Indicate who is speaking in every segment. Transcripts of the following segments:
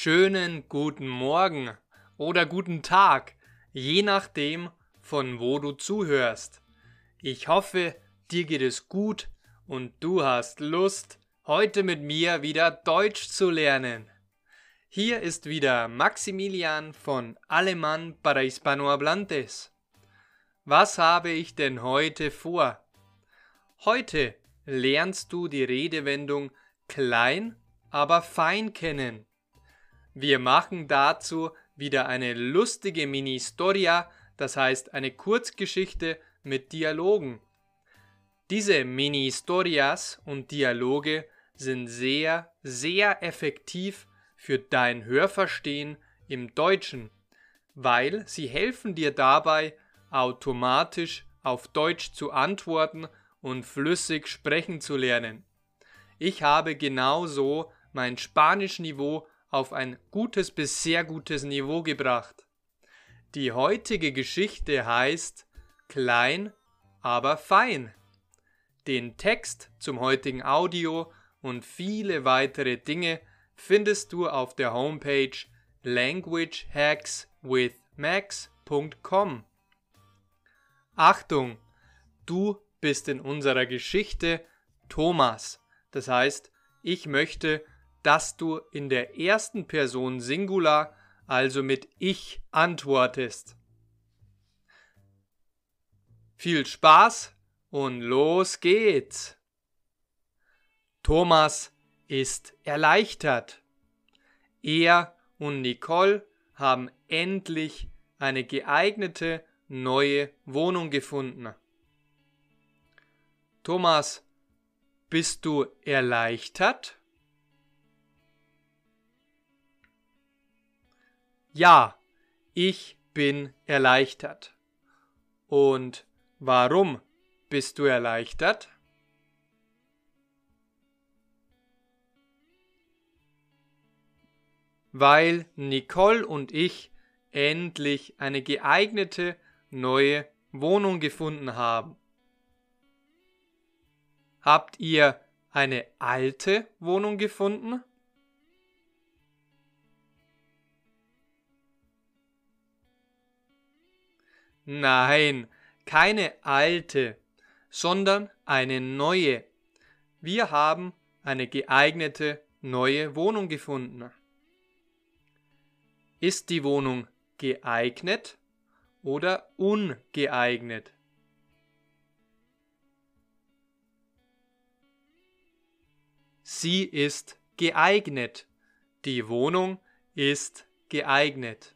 Speaker 1: Schönen guten Morgen oder guten Tag, je nachdem, von wo du zuhörst. Ich hoffe, dir geht es gut und du hast Lust, heute mit mir wieder Deutsch zu lernen. Hier ist wieder Maximilian von Alemán para Hispanohablantes. Was habe ich denn heute vor? Heute lernst du die Redewendung klein, aber fein kennen. Wir machen dazu wieder eine lustige Mini-Storia, das heißt eine Kurzgeschichte mit Dialogen. Diese Mini-Storias und Dialoge sind sehr, sehr effektiv für dein Hörverstehen im Deutschen, weil sie helfen dir dabei, automatisch auf Deutsch zu antworten und flüssig sprechen zu lernen. Ich habe genauso mein Spanischniveau auf ein gutes bis sehr gutes Niveau gebracht. Die heutige Geschichte heißt Klein, aber fein. Den Text zum heutigen Audio und viele weitere Dinge findest du auf der Homepage languagehackswithmax.com. Achtung, du bist in unserer Geschichte Thomas. Das heißt, ich möchte, dass du in der ersten Person Singular, also mit ich, antwortest. Viel Spaß und los geht's. Thomas ist erleichtert. Er und Nicole haben endlich eine geeignete neue Wohnung gefunden. Thomas, bist du erleichtert? Ja, ich bin erleichtert. Und warum bist du erleichtert? Weil Nicole und ich endlich eine geeignete neue Wohnung gefunden haben. Habt ihr eine alte Wohnung gefunden? Nein, keine alte, sondern eine neue. Wir haben eine geeignete neue Wohnung gefunden. Ist die Wohnung geeignet oder ungeeignet? Sie ist geeignet. Die Wohnung ist geeignet.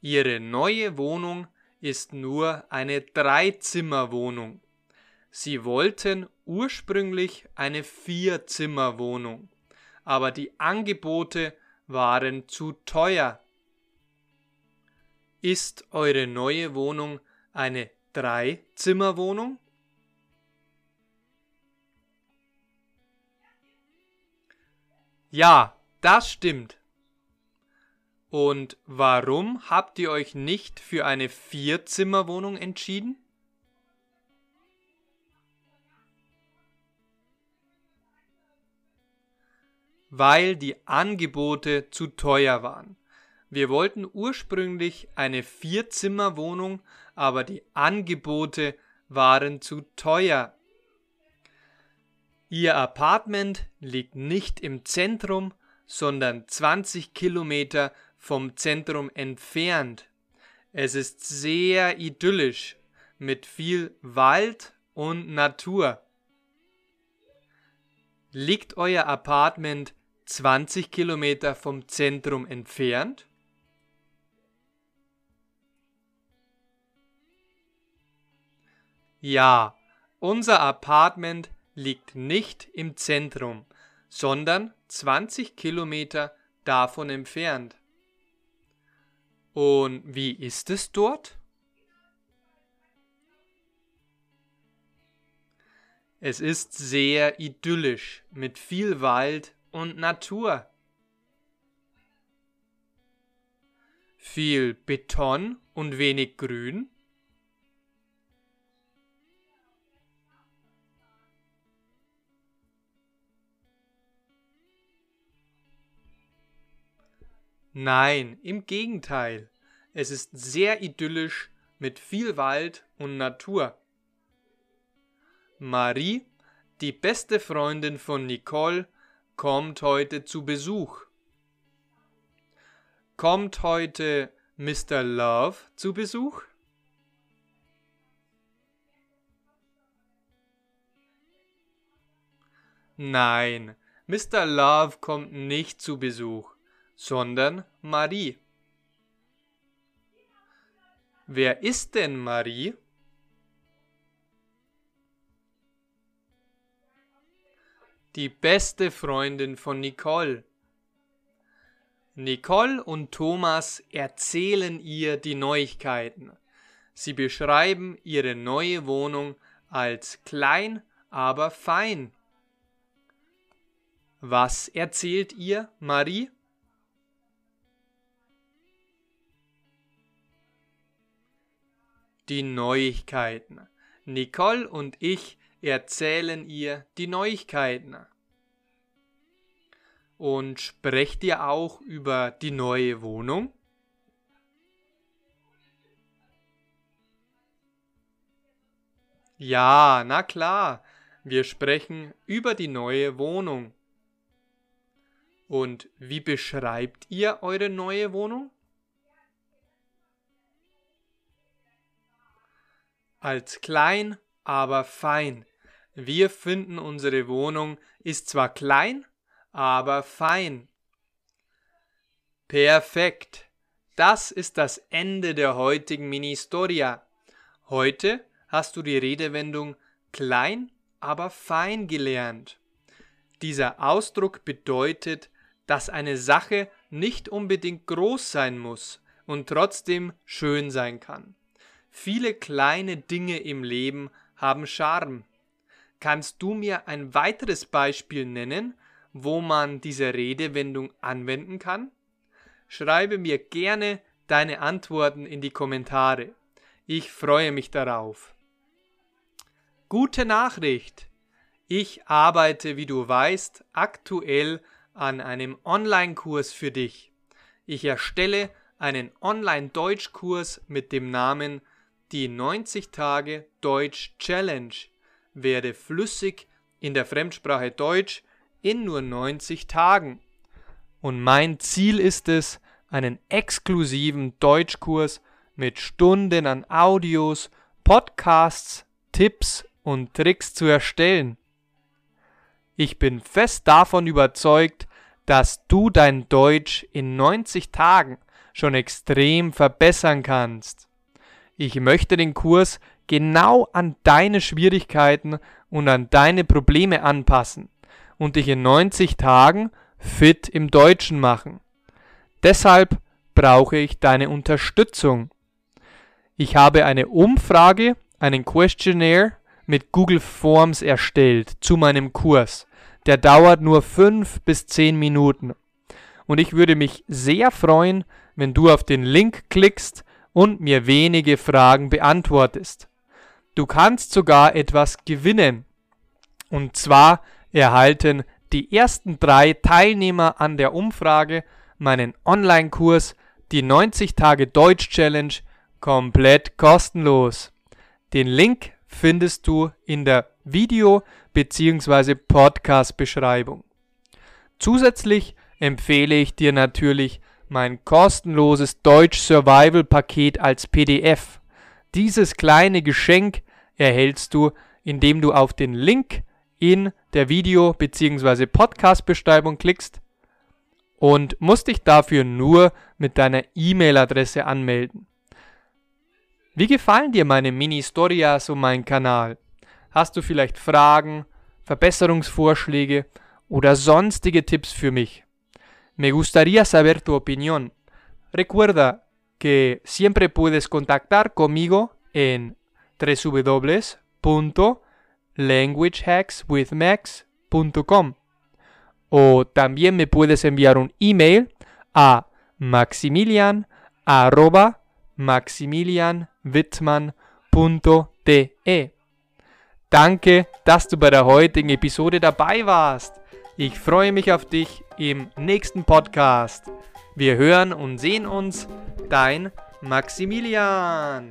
Speaker 1: Ihre neue Wohnung ist nur eine Dreizimmerwohnung. Sie wollten ursprünglich eine Vierzimmerwohnung, aber die Angebote waren zu teuer. Ist eure neue Wohnung eine Dreizimmerwohnung? Ja, das stimmt. Und warum habt ihr euch nicht für eine Vierzimmerwohnung entschieden? Weil die Angebote zu teuer waren. Wir wollten ursprünglich eine Vierzimmerwohnung, aber die Angebote waren zu teuer. Ihr Apartment liegt nicht im Zentrum, sondern 20 Kilometer vom Zentrum entfernt. Es ist sehr idyllisch mit viel Wald und Natur. Liegt euer Apartment 20 Kilometer vom Zentrum entfernt? Ja, unser Apartment liegt nicht im Zentrum, sondern 20 Kilometer davon entfernt. Und wie ist es dort? Es ist sehr idyllisch mit viel Wald und Natur. Viel Beton und wenig Grün. Nein, im Gegenteil. Es ist sehr idyllisch mit viel Wald und Natur. Marie, die beste Freundin von Nicole, kommt heute zu Besuch. Kommt heute Mr. Love zu Besuch? Nein, Mr. Love kommt nicht zu Besuch, sondern Marie. Wer ist denn Marie? Die beste Freundin von Nicole. Nicole und Thomas erzählen ihr die Neuigkeiten. Sie beschreiben ihre neue Wohnung als klein, aber fein. Was erzählt ihr, Marie? Die Neuigkeiten. Nicole und ich erzählen ihr die Neuigkeiten. Und sprecht ihr auch über die neue Wohnung? Ja, na klar, wir sprechen über die neue Wohnung. Und wie beschreibt ihr eure neue Wohnung? Als klein, aber fein. Wir finden unsere Wohnung ist zwar klein, aber fein. Perfekt. Das ist das Ende der heutigen Mini-Storia. Heute hast du die Redewendung klein, aber fein gelernt. Dieser Ausdruck bedeutet, dass eine Sache nicht unbedingt groß sein muss und trotzdem schön sein kann. Viele kleine Dinge im Leben haben Charme. Kannst du mir ein weiteres Beispiel nennen, wo man diese Redewendung anwenden kann? Schreibe mir gerne deine Antworten in die Kommentare. Ich freue mich darauf. Gute Nachricht! Ich arbeite, wie du weißt, aktuell an einem Online-Kurs für dich. Ich erstelle einen Online-Deutschkurs mit dem Namen Die 90 Tage Deutsch Challenge. Werde flüssig in der Fremdsprache Deutsch in nur 90 Tagen. Und mein Ziel ist es, einen exklusiven Deutschkurs mit Stunden an Audios, Podcasts, Tipps und Tricks zu erstellen. Ich bin fest davon überzeugt, dass du dein Deutsch in 90 Tagen schon extrem verbessern kannst. Ich möchte den Kurs genau an deine Schwierigkeiten und an deine Probleme anpassen und dich in 90 Tagen fit im Deutschen machen. Deshalb brauche ich deine Unterstützung. Ich habe eine Umfrage, einen Questionnaire mit Google Forms erstellt zu meinem Kurs. Der dauert nur fünf bis zehn Minuten. Und ich würde mich sehr freuen, wenn du auf den Link klickst und mir wenige Fragen beantwortest. Du kannst sogar etwas gewinnen. Und zwar erhalten die ersten drei Teilnehmer an der Umfrage meinen Online-Kurs die 90 Tage Deutsch Challenge komplett kostenlos. Den Link findest du in der Video- bzw. Podcast-Beschreibung. Zusätzlich empfehle ich dir natürlich mein kostenloses Deutsch Survival Paket als PDF. Dieses kleine Geschenk erhältst du, indem du auf den Link in der Video- bzw. Podcast-Beschreibung klickst und musst dich dafür nur mit deiner E-Mail-Adresse anmelden. Wie gefallen dir meine Mini-Storias und mein Kanal? Hast du vielleicht Fragen, Verbesserungsvorschläge oder sonstige Tipps für mich? Me gustaría saber tu opinión. Recuerda que siempre puedes contactar conmigo en www.languagehackswithmax.com o también me puedes enviar un email a maximilian@maximilianwittmann.de. Danke, dass du bei der heutigen Episode dabei warst. Ich freue mich auf dich im nächsten Podcast. Wir hören und sehen uns. Dein Maximilian.